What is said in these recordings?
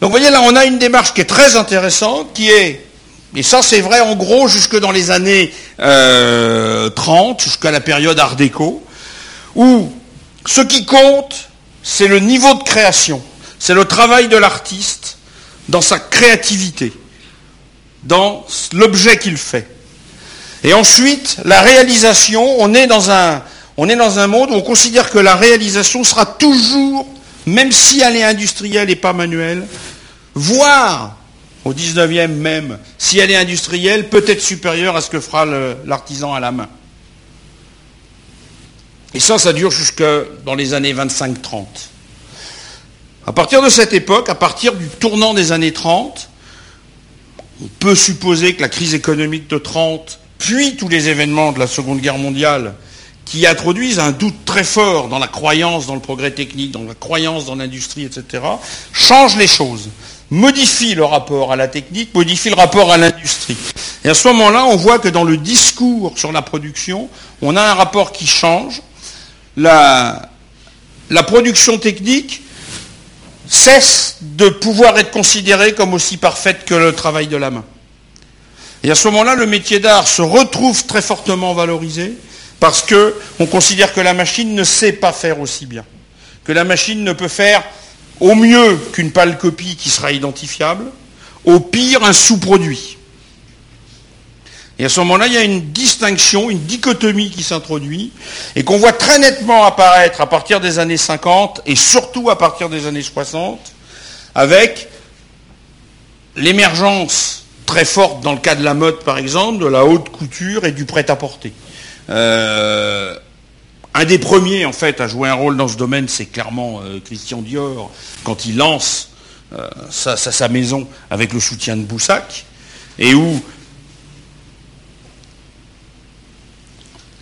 Donc vous voyez là, on a une démarche qui est très intéressante, qui est, et ça c'est vrai en gros jusque dans les années 30, euh, jusqu'à la période Art déco, où ce qui compte, c'est le niveau de création, c'est le travail de l'artiste dans sa créativité, dans l'objet qu'il fait. Et ensuite, la réalisation, on est dans un, on est dans un monde où on considère que la réalisation sera toujours, même si elle est industrielle et pas manuelle, voire au 19e même, si elle est industrielle, peut-être supérieure à ce que fera l'artisan à la main. Et ça, ça dure jusque dans les années 25-30. À partir de cette époque, à partir du tournant des années 30, on peut supposer que la crise économique de 30, puis tous les événements de la Seconde Guerre mondiale, qui introduisent un doute très fort dans la croyance dans le progrès technique, dans la croyance dans l'industrie, etc., changent les choses, modifient le rapport à la technique, modifient le rapport à l'industrie. Et à ce moment-là, on voit que dans le discours sur la production, on a un rapport qui change. La, la production technique cesse de pouvoir être considérée comme aussi parfaite que le travail de la main. Et à ce moment-là, le métier d'art se retrouve très fortement valorisé parce qu'on considère que la machine ne sait pas faire aussi bien, que la machine ne peut faire au mieux qu'une pâle copie qui sera identifiable, au pire un sous-produit. Et à ce moment-là, il y a une distinction, une dichotomie qui s'introduit et qu'on voit très nettement apparaître à partir des années 50 et surtout à partir des années 60 avec l'émergence très forte dans le cas de la mode par exemple, de la haute couture et du prêt-à-porter. Euh, un des premiers en fait à jouer un rôle dans ce domaine, c'est clairement euh, Christian Dior quand il lance euh, sa, maison avec le soutien de Boussac et où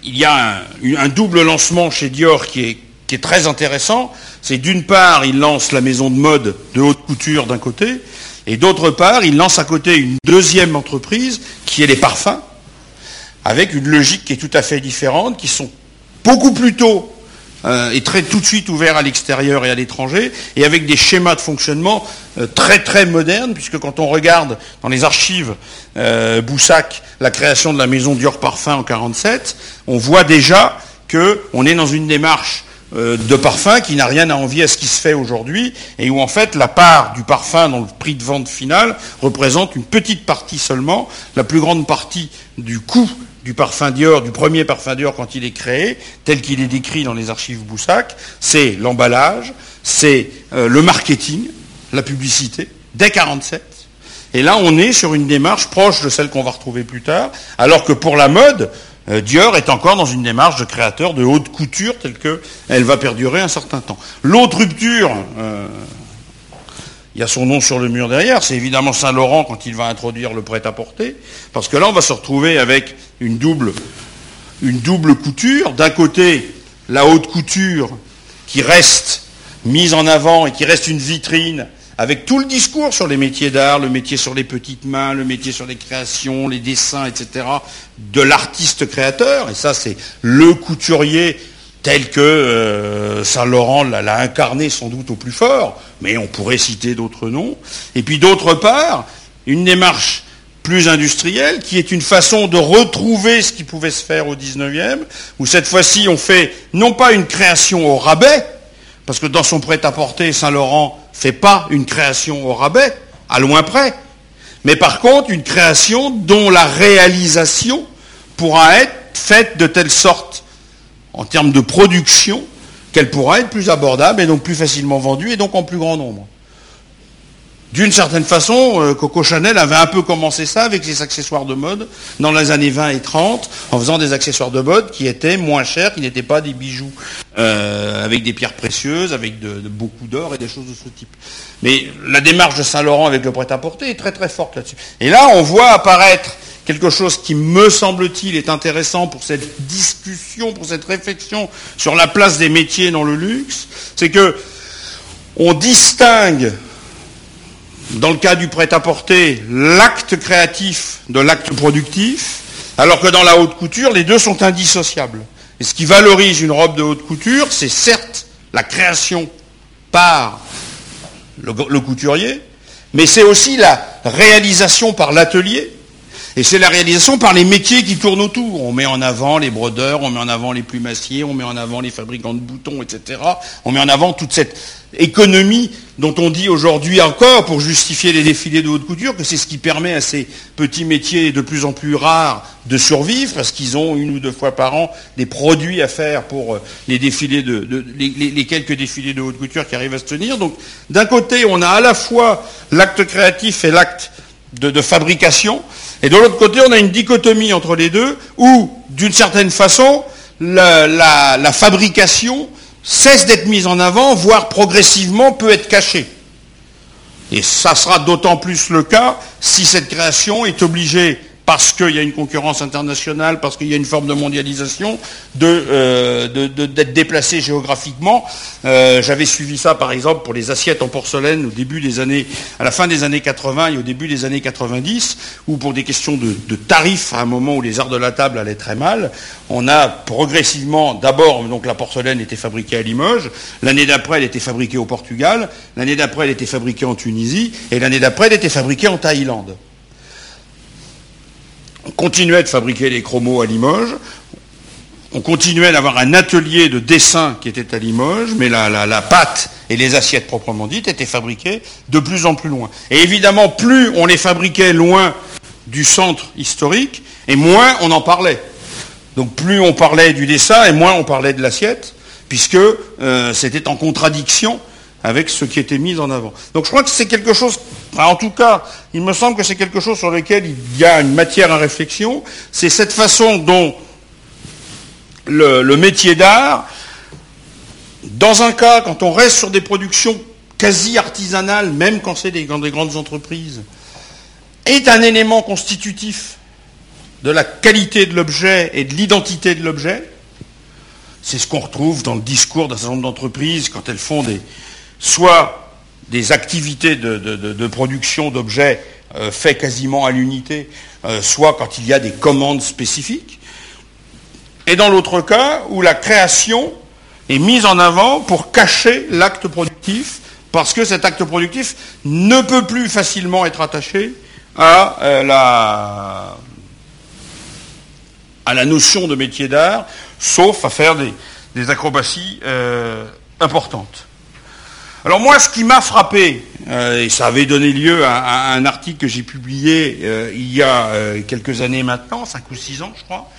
il y a un, double lancement chez Dior qui est, qui est très intéressant. C'est d'une part, il lance la maison de mode de haute couture d'un côté, et d'autre part, il lance à côté une deuxième entreprise qui est les parfums, avec une logique qui est tout à fait différente, qui sont beaucoup plus tôt euh, et très tout de suite ouverts à l'extérieur et à l'étranger, et avec des schémas de fonctionnement euh, très très modernes, puisque quand on regarde dans les archives euh, Boussac la création de la maison Dior Parfum en 47, on voit déjà qu'on est dans une démarche de parfum qui n'a rien à envier à ce qui se fait aujourd'hui, et où en fait la part du parfum dans le prix de vente final représente une petite partie seulement, la plus grande partie du coût du parfum Dior, du premier parfum Dior quand il est créé, tel qu'il est décrit dans les archives Boussac, c'est l'emballage, c'est euh, le marketing, la publicité, dès 47. Et là, on est sur une démarche proche de celle qu'on va retrouver plus tard, alors que pour la mode, euh, Dior est encore dans une démarche de créateur de haute couture telle qu'elle va perdurer un certain temps. L'autre rupture, euh, il y a son nom sur le mur derrière, c'est évidemment Saint-Laurent quand il va introduire le prêt-à-porter, parce que là on va se retrouver avec une double, une double couture. D'un côté, la haute couture qui reste mise en avant et qui reste une vitrine avec tout le discours sur les métiers d'art, le métier sur les petites mains, le métier sur les créations, les dessins, etc., de l'artiste créateur, et ça c'est le couturier tel que euh, Saint-Laurent l'a incarné sans doute au plus fort, mais on pourrait citer d'autres noms. Et puis d'autre part, une démarche plus industrielle, qui est une façon de retrouver ce qui pouvait se faire au 19e, où cette fois-ci on fait non pas une création au rabais, parce que dans son prêt-à-porter, Saint-Laurent fait pas une création au rabais, à loin près, mais par contre une création dont la réalisation pourra être faite de telle sorte en termes de production qu'elle pourra être plus abordable et donc plus facilement vendue et donc en plus grand nombre. D'une certaine façon, euh, Coco Chanel avait un peu commencé ça avec les accessoires de mode dans les années 20 et 30, en faisant des accessoires de mode qui étaient moins chers, qui n'étaient pas des bijoux euh, avec des pierres précieuses, avec beaucoup d'or et des choses de ce type. Mais la démarche de Saint-Laurent avec le prêt-à-porter est très très forte là-dessus. Et là, on voit apparaître quelque chose qui, me semble-t-il, est intéressant pour cette discussion, pour cette réflexion sur la place des métiers dans le luxe, c'est que on distingue, dans le cas du prêt-à-porter, l'acte créatif de l'acte productif, alors que dans la haute couture, les deux sont indissociables. Et ce qui valorise une robe de haute couture, c'est certes la création par le, le couturier, mais c'est aussi la réalisation par l'atelier, et c'est la réalisation par les métiers qui tournent autour. On met en avant les brodeurs, on met en avant les plumassiers, on met en avant les fabricants de boutons, etc. On met en avant toute cette économie dont on dit aujourd'hui encore, pour justifier les défilés de haute couture, que c'est ce qui permet à ces petits métiers de plus en plus rares de survivre, parce qu'ils ont une ou deux fois par an des produits à faire pour euh, les défilés de, les, quelques défilés de haute couture qui arrivent à se tenir. Donc, d'un côté, on a à la fois l'acte créatif et l'acte de, fabrication, et de l'autre côté, on a une dichotomie entre les deux, où, d'une certaine façon, la fabrication cesse d'être mise en avant, voire progressivement peut être cachée. Et ça sera d'autant plus le cas si cette création est obligée parce qu'il y a une concurrence internationale, parce qu'il y a une forme de mondialisation, euh, d'être déplacé géographiquement. Euh, j'avais suivi ça, par exemple, pour les assiettes en porcelaine au début des années, à la fin des années 80 et au début des années 90, ou pour des questions de, de tarifs, à un moment où les arts de la table allaient très mal, on a progressivement, d'abord, la porcelaine était fabriquée à Limoges, l'année d'après, elle était fabriquée au Portugal, l'année d'après, elle était fabriquée en Tunisie, et l'année d'après, elle était fabriquée en Thaïlande. On continuait de fabriquer les chromos à Limoges. On continuait d'avoir un atelier de dessin qui était à Limoges, mais la, pâte et les assiettes proprement dites étaient fabriquées de plus en plus loin. Et évidemment, plus on les fabriquait loin du centre historique, et moins on en parlait. Donc plus on parlait du dessin, et moins on parlait de l'assiette, puisque euh, c'était en contradiction avec ce qui était mis en avant. Donc je crois que c'est quelque chose, en tout cas, il me semble que c'est quelque chose sur lequel il y a une matière à réflexion, c'est cette façon dont le, métier d'art, dans un cas, quand on reste sur des productions quasi artisanales, même quand c'est dans des grandes entreprises, est un élément constitutif de la qualité de l'objet et de l'identité de l'objet. C'est ce qu'on retrouve dans le discours d'un certain nombre d'entreprises quand elles font des, soit des activités de, production d'objets euh, faits quasiment à l'unité, euh, soit quand il y a des commandes spécifiques, et dans l'autre cas où la création est mise en avant pour cacher l'acte productif, parce que cet acte productif ne peut plus facilement être attaché à, euh, la, à la notion de métier d'art, sauf à faire des, acrobaties importantes. Alors moi, ce qui m'a frappé, euh, et ça avait donné lieu à, un article que j'ai publié euh, il y a euh, quelques années maintenant, cinq ou six ans je crois,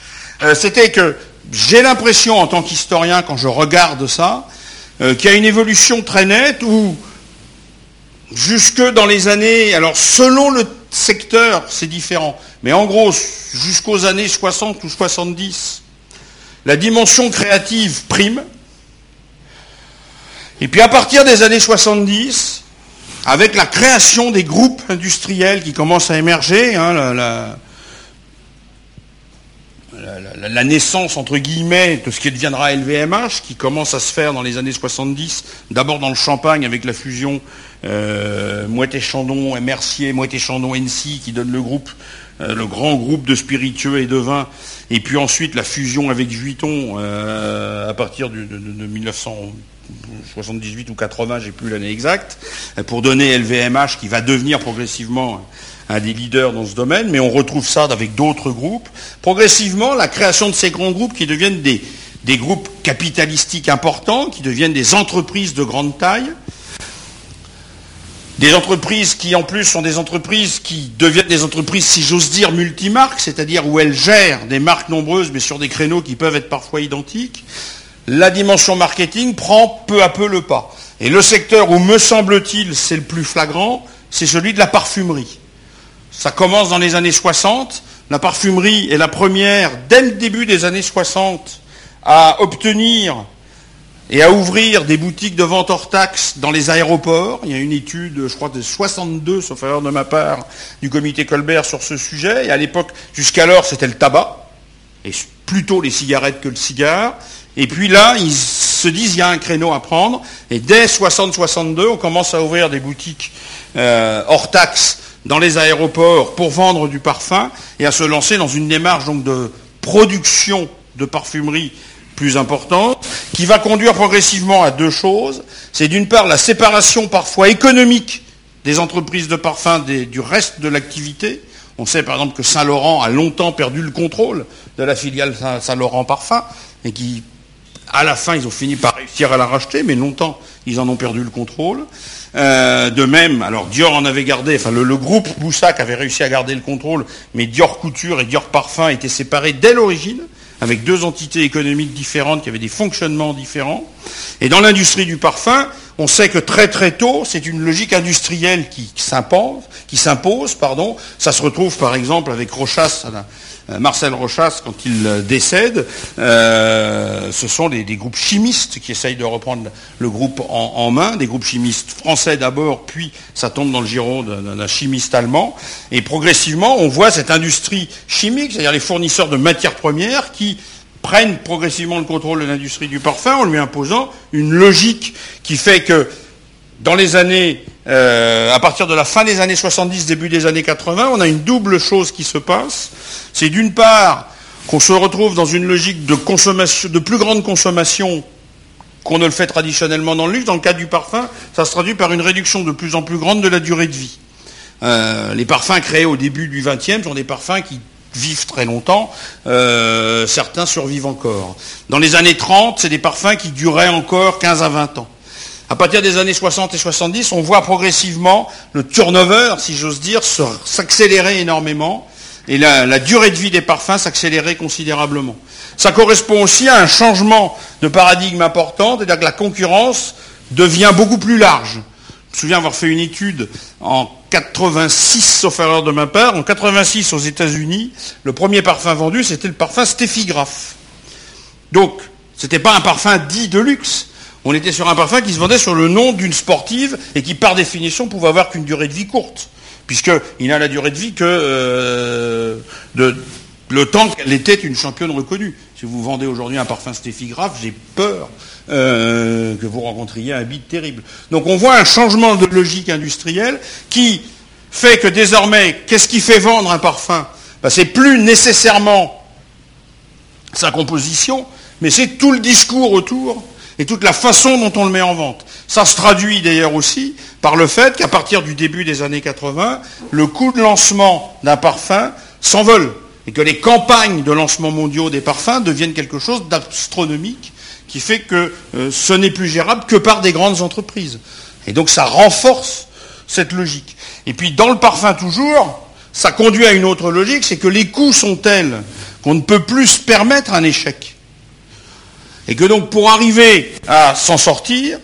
c'était que j'ai l'impression en tant qu'historien, quand je regarde ça, qu'il y a une évolution très nette où jusque dans les années, alors selon le secteur c'est différent, mais en gros jusqu'aux années 60 ou 70, la dimension créative prime, et puis à partir des années 70, avec la création des groupes industriels qui commencent à émerger, hein, la, naissance, entre guillemets, de ce qui deviendra LVMH, qui commence à se faire dans les années 70, d'abord dans le Champagne avec la fusion euh, Moët-Chandon et Mercier, Moët-Chandon NC, qui donne le groupe, euh, le grand groupe de spiritueux et de vins, et puis ensuite la fusion avec Vuitton euh, à partir de, de, de 1900. 78 ou 80, j'ai plus l'année exacte, pour donner LVMH qui va devenir progressivement un des leaders dans ce domaine, mais on retrouve ça avec d'autres groupes. Progressivement, la création de ces grands groupes qui deviennent des, des groupes capitalistiques importants, qui deviennent des entreprises de grande taille, des entreprises qui en plus sont des entreprises qui deviennent des entreprises, si j'ose dire, multimarques, c'est-à-dire où elles gèrent des marques nombreuses mais sur des créneaux qui peuvent être parfois identiques, la dimension marketing prend peu à peu le pas. Et le secteur où, me semble-t-il, c'est le plus flagrant, c'est celui de la parfumerie. Ça commence dans les années 60. La parfumerie est la première, dès le début des années 60, à obtenir et à ouvrir des boutiques de vente hors taxe dans les aéroports. Il y a une étude, je crois, de 62, sauf erreur de ma part, du comité Colbert sur ce sujet. Et à l'époque, jusqu'alors, c'était le tabac, et plutôt les cigarettes que le cigare. Et puis là, ils se disent, il y a un créneau à prendre. Et dès 60-62, on commence à ouvrir des boutiques euh, hors taxe dans les aéroports pour vendre du parfum et à se lancer dans une démarche donc, de production de parfumerie plus importante, qui va conduire progressivement à deux choses. C'est d'une part la séparation parfois économique des entreprises de parfum du reste de l'activité. On sait par exemple que Saint-Laurent a longtemps perdu le contrôle de la filiale Saint-Laurent Parfum et qui, à la fin, ils ont fini par réussir à la racheter, mais longtemps, ils en ont perdu le contrôle. Euh, de même, alors Dior en avait gardé, enfin le, groupe Boussac avait réussi à garder le contrôle, mais Dior Couture et Dior Parfum étaient séparés dès l'origine, avec deux entités économiques différentes qui avaient des fonctionnements différents. Et dans l'industrie du parfum, on sait que très très tôt, c'est une logique industrielle qui, s'impose, qui. Ça se retrouve par exemple avec Rochas euh, Marcel Rochas, quand il euh, décède, euh, ce sont des, groupes chimistes qui essayent de reprendre le groupe en, main, des groupes chimistes français d'abord, puis ça tombe dans le giron d'un chimiste allemand. Et progressivement, on voit cette industrie chimique, c'est-à-dire les fournisseurs de matières premières qui prennent progressivement le contrôle de l'industrie du parfum en lui imposant une logique qui fait que dans les années, euh, à partir de la fin des années 70, début des années 80, on a une double chose qui se passe. C'est d'une part qu'on se retrouve dans une logique de, plus grande consommation qu'on ne le fait traditionnellement dans le luxe. Dans le cas du parfum, ça se traduit par une réduction de plus en plus grande de la durée de vie. Euh, les parfums créés au début du XXe sont des parfums qui vivent très longtemps, euh, certains survivent encore. Dans les années 30, c'est des parfums qui duraient encore 15 à 20 ans. À partir des années 60 et 70, on voit progressivement le turnover, si j'ose dire, s'accélérer énormément et la, durée de vie des parfums s'accélérer considérablement. Ça correspond aussi à un changement de paradigme important, c'est-à-dire que la concurrence devient beaucoup plus large. Je me souviens avoir fait une étude en 86, sauf erreur de ma part, en 86 aux États-Unis, le premier parfum vendu, c'était le parfum Steffi Graf. Donc, ce n'était pas un parfum dit de luxe, on était sur un parfum qui se vendait sur le nom d'une sportive et qui, par définition, pouvait avoir qu'une durée de vie courte, puisqu'il n'a la durée de vie que euh, le temps qu'elle était une championne reconnue. Si vous vendez aujourd'hui un parfum Steffi Graf, j'ai peur euh, que vous rencontriez un bide terrible. Donc on voit un changement de logique industrielle qui fait que désormais, qu'est-ce qui fait vendre un parfum? Ben, C'est plus nécessairement sa composition, mais c'est tout le discours autour et toute la façon dont on le met en vente. Ça se traduit d'ailleurs aussi par le fait qu'à partir du début des années 80, le coût de lancement d'un parfum s'envole et que les campagnes de lancement mondiaux des parfums deviennent quelque chose d'astronomique qui fait que euh, ce n'est plus gérable que par des grandes entreprises. Et donc ça renforce cette logique. Et puis dans le parfum toujours, ça conduit à une autre logique, c'est que les coûts sont tels qu'on ne peut plus se permettre un échec. Et que donc pour arriver à s'en sortir,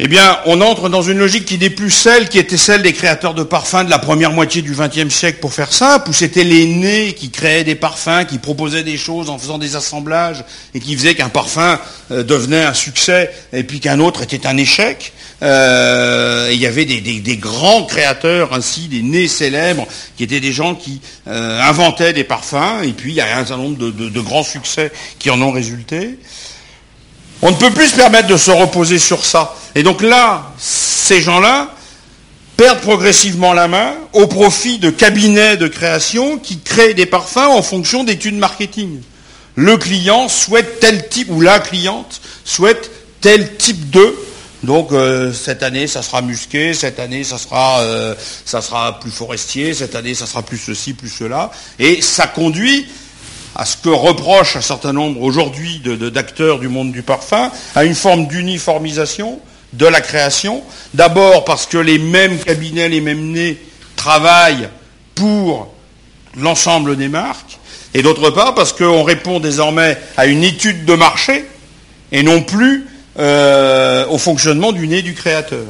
eh bien, on entre dans une logique qui n'est plus celle qui était celle des créateurs de parfums de la première moitié du XXe siècle, pour faire simple, où c'était les nés qui créaient des parfums, qui proposaient des choses en faisant des assemblages, et qui faisaient qu'un parfum euh, devenait un succès, et puis qu'un autre était un échec. Euh, il y avait des, grands créateurs, ainsi, des nés célèbres, qui étaient des gens qui euh, inventaient des parfums, et puis il y a un certain nombre de grands succès qui en ont résulté. On ne peut plus se permettre de se reposer sur ça. Et donc là, ces gens-là perdent progressivement la main au profit de cabinets de création qui créent des parfums en fonction d'études marketing. Le client souhaite tel type, ou la cliente souhaite tel type de. Donc euh, cette année, ça sera musqué, cette année, ça sera, euh, ça sera plus forestier, cette année, ça sera plus ceci, plus cela. Et ça conduit à ce que reproche un certain nombre aujourd'hui d'acteurs du monde du parfum, à une forme d'uniformisation de la création. D'abord parce que les mêmes cabinets, les mêmes nez travaillent pour l'ensemble des marques, et d'autre part parce qu'on répond désormais à une étude de marché et non plus euh, au fonctionnement du nez du créateur.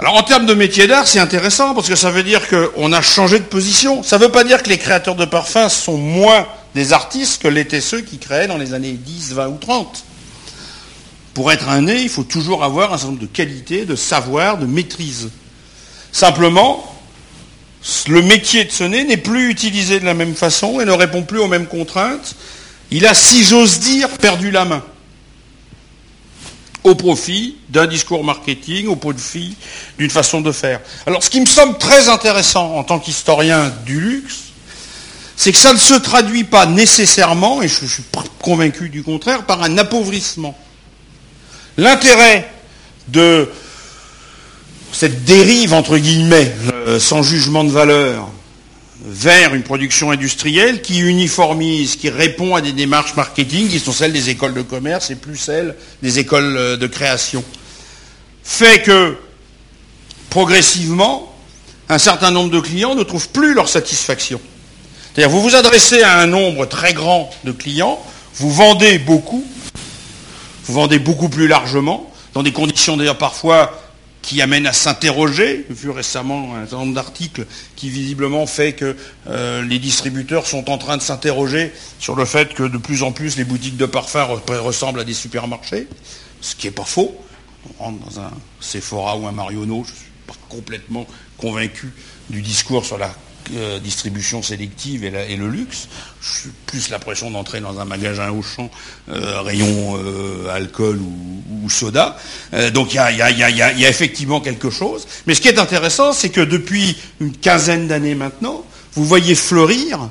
Alors en termes de métier d'art, c'est intéressant parce que ça veut dire qu'on a changé de position. Ça ne veut pas dire que les créateurs de parfums sont moins des artistes que l'étaient ceux qui créaient dans les années 10, 20 ou 30. Pour être un nez, il faut toujours avoir un certain nombre de qualités, de savoir, de maîtrise. Simplement, le métier de ce nez n'est plus utilisé de la même façon et ne répond plus aux mêmes contraintes. Il a, si j'ose dire, perdu la main au profit d'un discours marketing, au profit d'une façon de faire. Alors ce qui me semble très intéressant en tant qu'historien du luxe, c'est que ça ne se traduit pas nécessairement, et je, suis convaincu du contraire, par un appauvrissement. L'intérêt de cette dérive, entre guillemets, euh, sans jugement de valeur, vers une production industrielle qui uniformise, qui répond à des démarches marketing qui sont celles des écoles de commerce et plus celles des écoles euh, de création, fait que progressivement, un certain nombre de clients ne trouvent plus leur satisfaction. C'est-à-dire, vous vous adressez à un nombre très grand de clients, vous vendez beaucoup, vous vendez beaucoup plus largement, dans des conditions d'ailleurs parfois qui amènent à s'interroger. Vu récemment un certain nombre d'articles qui visiblement fait que euh, les distributeurs sont en train de s'interroger sur le fait que de plus en plus les boutiques de parfums ressemblent à des supermarchés, ce qui n'est pas faux. On rentre dans un Sephora ou un Marionneau, je ne suis pas complètement convaincu du discours sur la euh, distribution sélective et, le luxe. Suis plus l'impression d'entrer dans un magasin au champ, euh, rayon euh, alcool ou, soda. donc il y a, effectivement quelque chose. Mais ce qui est intéressant, c'est que depuis une quinzaine d'années maintenant, vous voyez fleurir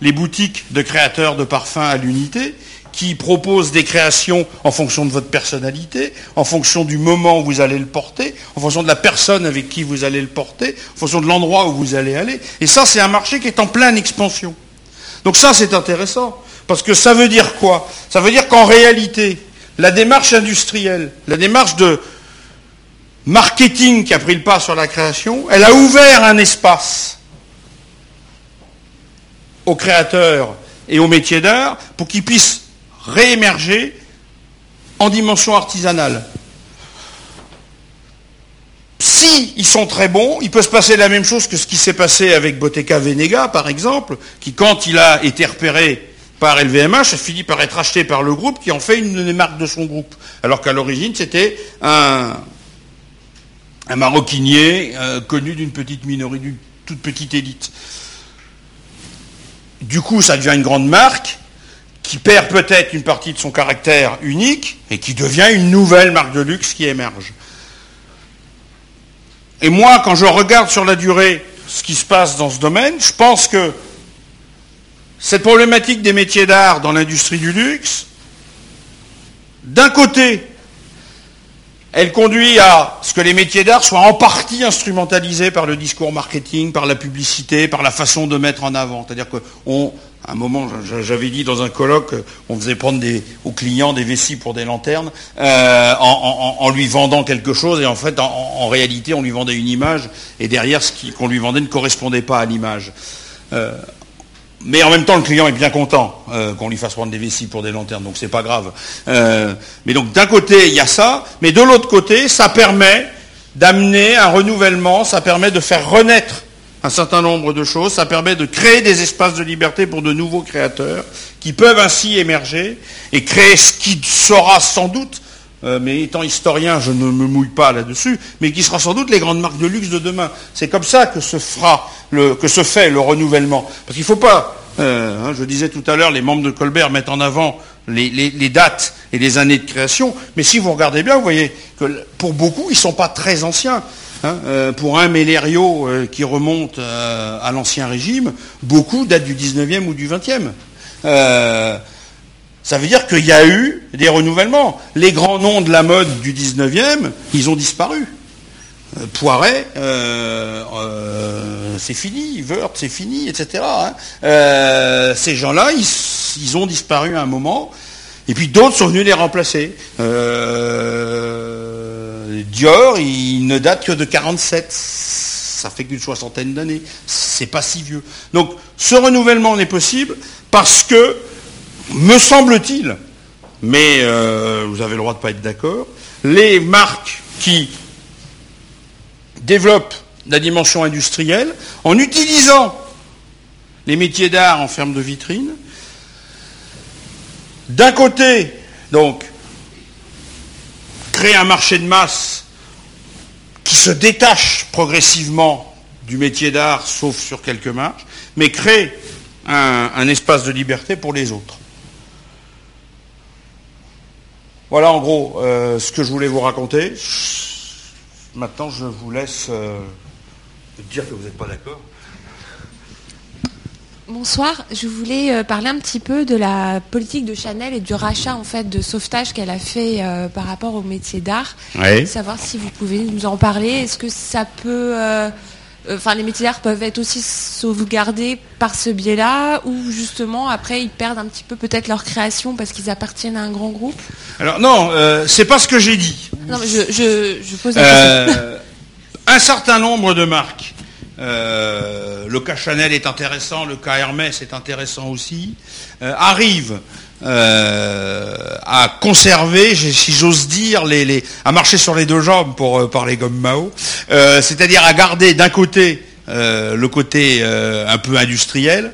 les boutiques de créateurs de parfums à l'unité qui propose des créations en fonction de votre personnalité, en fonction du moment où vous allez le porter, en fonction de la personne avec qui vous allez le porter, en fonction de l'endroit où vous allez aller. Et ça, c'est un marché qui est en pleine expansion. Donc ça, c'est intéressant. Parce que ça veut dire quoi? Ça veut dire qu'en réalité, la démarche industrielle, la démarche de marketing qui a pris le pas sur la création, elle a ouvert un espace aux créateurs et aux métiers d'art pour qu'ils puissent réémerger en dimension artisanale. Si ils sont très bons, il peut se passer la même chose que ce qui s'est passé avec Bottega Venega, par exemple, qui, quand il a été repéré par LVMH, a fini par être acheté par le groupe qui en fait une des marques de son groupe. Alors qu'à l'origine, c'était un, maroquinier euh, connu d'une petite minorité, d'une toute petite élite. Du coup, ça devient une grande marque, qui perd peut-être une partie de son caractère unique et qui devient une nouvelle marque de luxe qui émerge. Et moi, quand je regarde sur la durée ce qui se passe dans ce domaine, je pense que cette problématique des métiers d'art dans l'industrie du luxe, d'un côté, elle conduit à ce que les métiers d'art soient en partie instrumentalisés par le discours marketing, par la publicité, par la façon de mettre en avant. C'est-à-dire qu'on à un moment, j'avais dit dans un colloque, on faisait prendre aux clients des vessies pour des lanternes, euh, en, lui vendant quelque chose, et en fait, en, réalité, on lui vendait une image, et derrière, ce qu'on lui vendait ne correspondait pas à l'image. Euh, mais en même temps, le client est bien content euh, qu'on lui fasse prendre des vessies pour des lanternes, donc c'est pas grave. mais donc, d'un côté, il y a ça, mais de l'autre côté, ça permet d'amener un renouvellement, ça permet de faire renaître un certain nombre de choses. Ça permet de créer des espaces de liberté pour de nouveaux créateurs qui peuvent ainsi émerger et créer ce qui sera sans doute, euh, mais étant historien, je ne me mouille pas là-dessus, mais qui sera sans doute les grandes marques de luxe de demain. C'est comme ça que se fera, que se fait le renouvellement. Parce qu'il ne faut pas, euh, hein, je disais tout à l'heure, les membres de Colbert mettent en avant les, dates et les années de création, mais si vous regardez bien, vous voyez que pour beaucoup, ils ne sont pas très anciens. Hein, euh, pour un Mélério qui remonte à l'Ancien Régime, beaucoup datent du 19e ou du 20e. Ça veut dire qu'il y a eu des renouvellements. Les grands noms de la mode du 19e, ils ont disparu. Poiret, c'est fini, Wörth, c'est fini, etc. Hein. ces gens-là, ils, ils, ont disparu à un moment, et puis d'autres sont venus les remplacer. Dior, il ne date que de 47. Ça fait qu'une soixantaine d'années. C'est pas si vieux. Donc, ce renouvellement n'est possible parce que, me semble-t-il, mais euh, vous avez le droit de ne pas être d'accord, les marques qui développent la dimension industrielle, en utilisant les métiers d'art en ferme de vitrine, d'un côté, donc, créer un marché de masse qui se détache progressivement du métier d'art, sauf sur quelques marges, mais crée un, espace de liberté pour les autres. Voilà en gros euh, ce que je voulais vous raconter. Maintenant, je vous laisse euh, dire que vous n'êtes pas d'accord. Bonsoir, je voulais euh, parler un petit peu de la politique de Chanel et du rachat en fait de sauvetage qu'elle a fait euh, par rapport au métier d'art. Oui. Savoir si vous pouvez nous en parler. Est-ce que ça peut, euh, enfin les métiers d'art peuvent être aussi sauvegardés par ce biais-là, ou justement après ils perdent un petit peu peut-être leur création parce qu'ils appartiennent à un grand groupe. Alors non, euh, c'est pas ce que j'ai dit. Non, mais je, je, je pose la question. Euh, un certain nombre de marques. euh, le cas Chanel est intéressant, le cas Hermès est intéressant aussi, euh, arrivent euh, à conserver, si j'ose dire, à marcher sur les deux jambes pour euh, parler comme Mao, euh, c'est-à-dire à garder d'un côté le côté un peu industriel,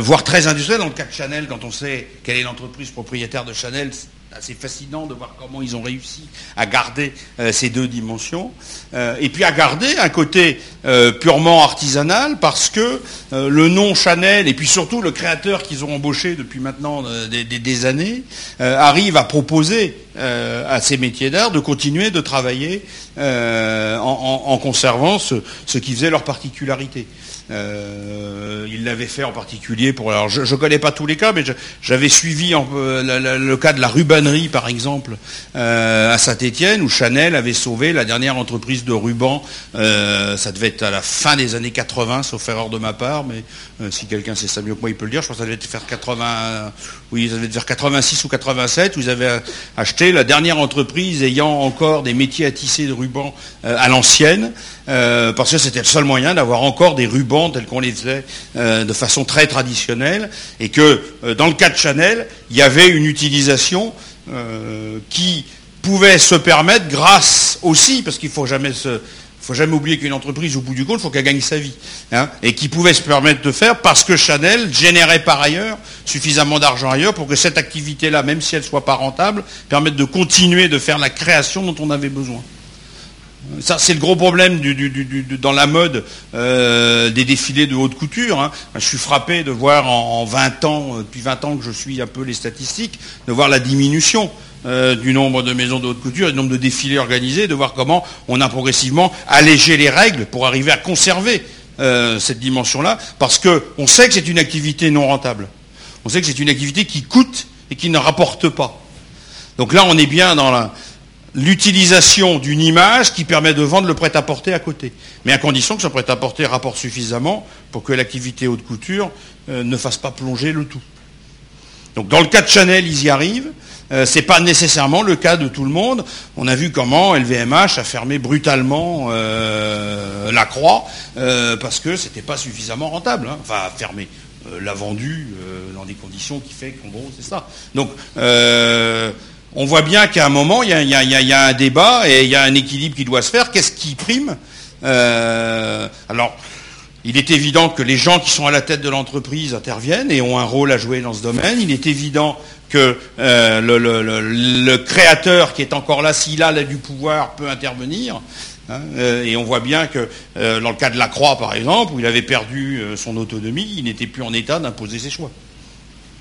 voire très industriel. Dans le cas de Chanel, quand on sait quelle est l'entreprise propriétaire de Chanel, assez fascinant de voir comment ils ont réussi à garder euh, ces deux dimensions, Euh, et puis à garder un côté euh, purement artisanal, parce que le nom Chanel, et puis surtout le créateur qu'ils ont embauché depuis maintenant des, années, arrive à proposer à ces métiers d'art de continuer de travailler en, conservant ce qui faisait leur particularité. Euh, il l'avait fait en particulier pour. Alors, je ne connais pas tous les cas, mais j'avais suivi euh, le cas de la rubannerie, par exemple, euh, à Saint-Étienne, où Chanel avait sauvé la dernière entreprise de ruban. ça devait être à la fin des années 80, sauf erreur de ma part, mais si quelqu'un sait ça mieux que moi, il peut le dire. Je pense que ça devait faire 80, oui, ça devait faire 86 ou 87, où ils avaient acheté la dernière entreprise ayant encore des métiers à tisser de ruban à l'ancienne, parce que c'était le seul moyen d'avoir encore des rubans tels qu'on les faisait euh, de façon très traditionnelle, et que euh, dans le cas de Chanel, il y avait une utilisation euh, qui pouvait se permettre grâce aussi, parce qu'il faut jamais se faut jamais oublier qu'une entreprise, au bout du compte, il faut qu'elle gagne sa vie. hein, et qui pouvait se permettre de faire parce que Chanel générait par ailleurs suffisamment d'argent ailleurs pour que cette activité-là, même si elle ne soit pas rentable, permette de continuer de faire la création dont on avait besoin. Ça, c'est le gros problème dans la mode euh, des défilés de haute couture. hein. Je suis frappé de voir en, en 20 ans, euh, depuis 20 ans que je suis un peu les statistiques, de voir la diminution euh, du nombre de maisons de haute couture et du nombre de défilés organisés, de voir comment on a progressivement allégé les règles pour arriver à conserver cette dimension-là, parce qu'on sait que c'est une activité non rentable. On sait que c'est une activité qui coûte et qui ne rapporte pas. Donc là, on est bien dans la- l'utilisation d'une image qui permet de vendre le prêt-à-porter à côté. Mais à condition que ce prêt-à-porter rapporte suffisamment pour que l'activité haute couture euh, ne fasse pas plonger le tout. Donc dans le cas de Chanel, ils y arrivent. Euh, c'est pas nécessairement le cas de tout le monde. On a vu comment LVMH a fermé brutalement euh, la croix euh, parce que c'était pas suffisamment rentable. hein. Enfin, fermé, l'a vendu dans des conditions qui fait qu'en gros c'est ça. Donc on voit bien qu'à un moment il y a, un débat et il y a un équilibre qui doit se faire. Qu'est-ce qui prime Euh, Alors il est évident que les gens qui sont à la tête de l'entreprise interviennent et ont un rôle à jouer dans ce domaine. Il est évident que euh, le, créateur qui est encore là, s'il a du pouvoir, peut intervenir. hein. Euh, et on voit bien que dans le cas de la Croix, par exemple, où il avait perdu son autonomie, il n'était plus en état d'imposer ses choix.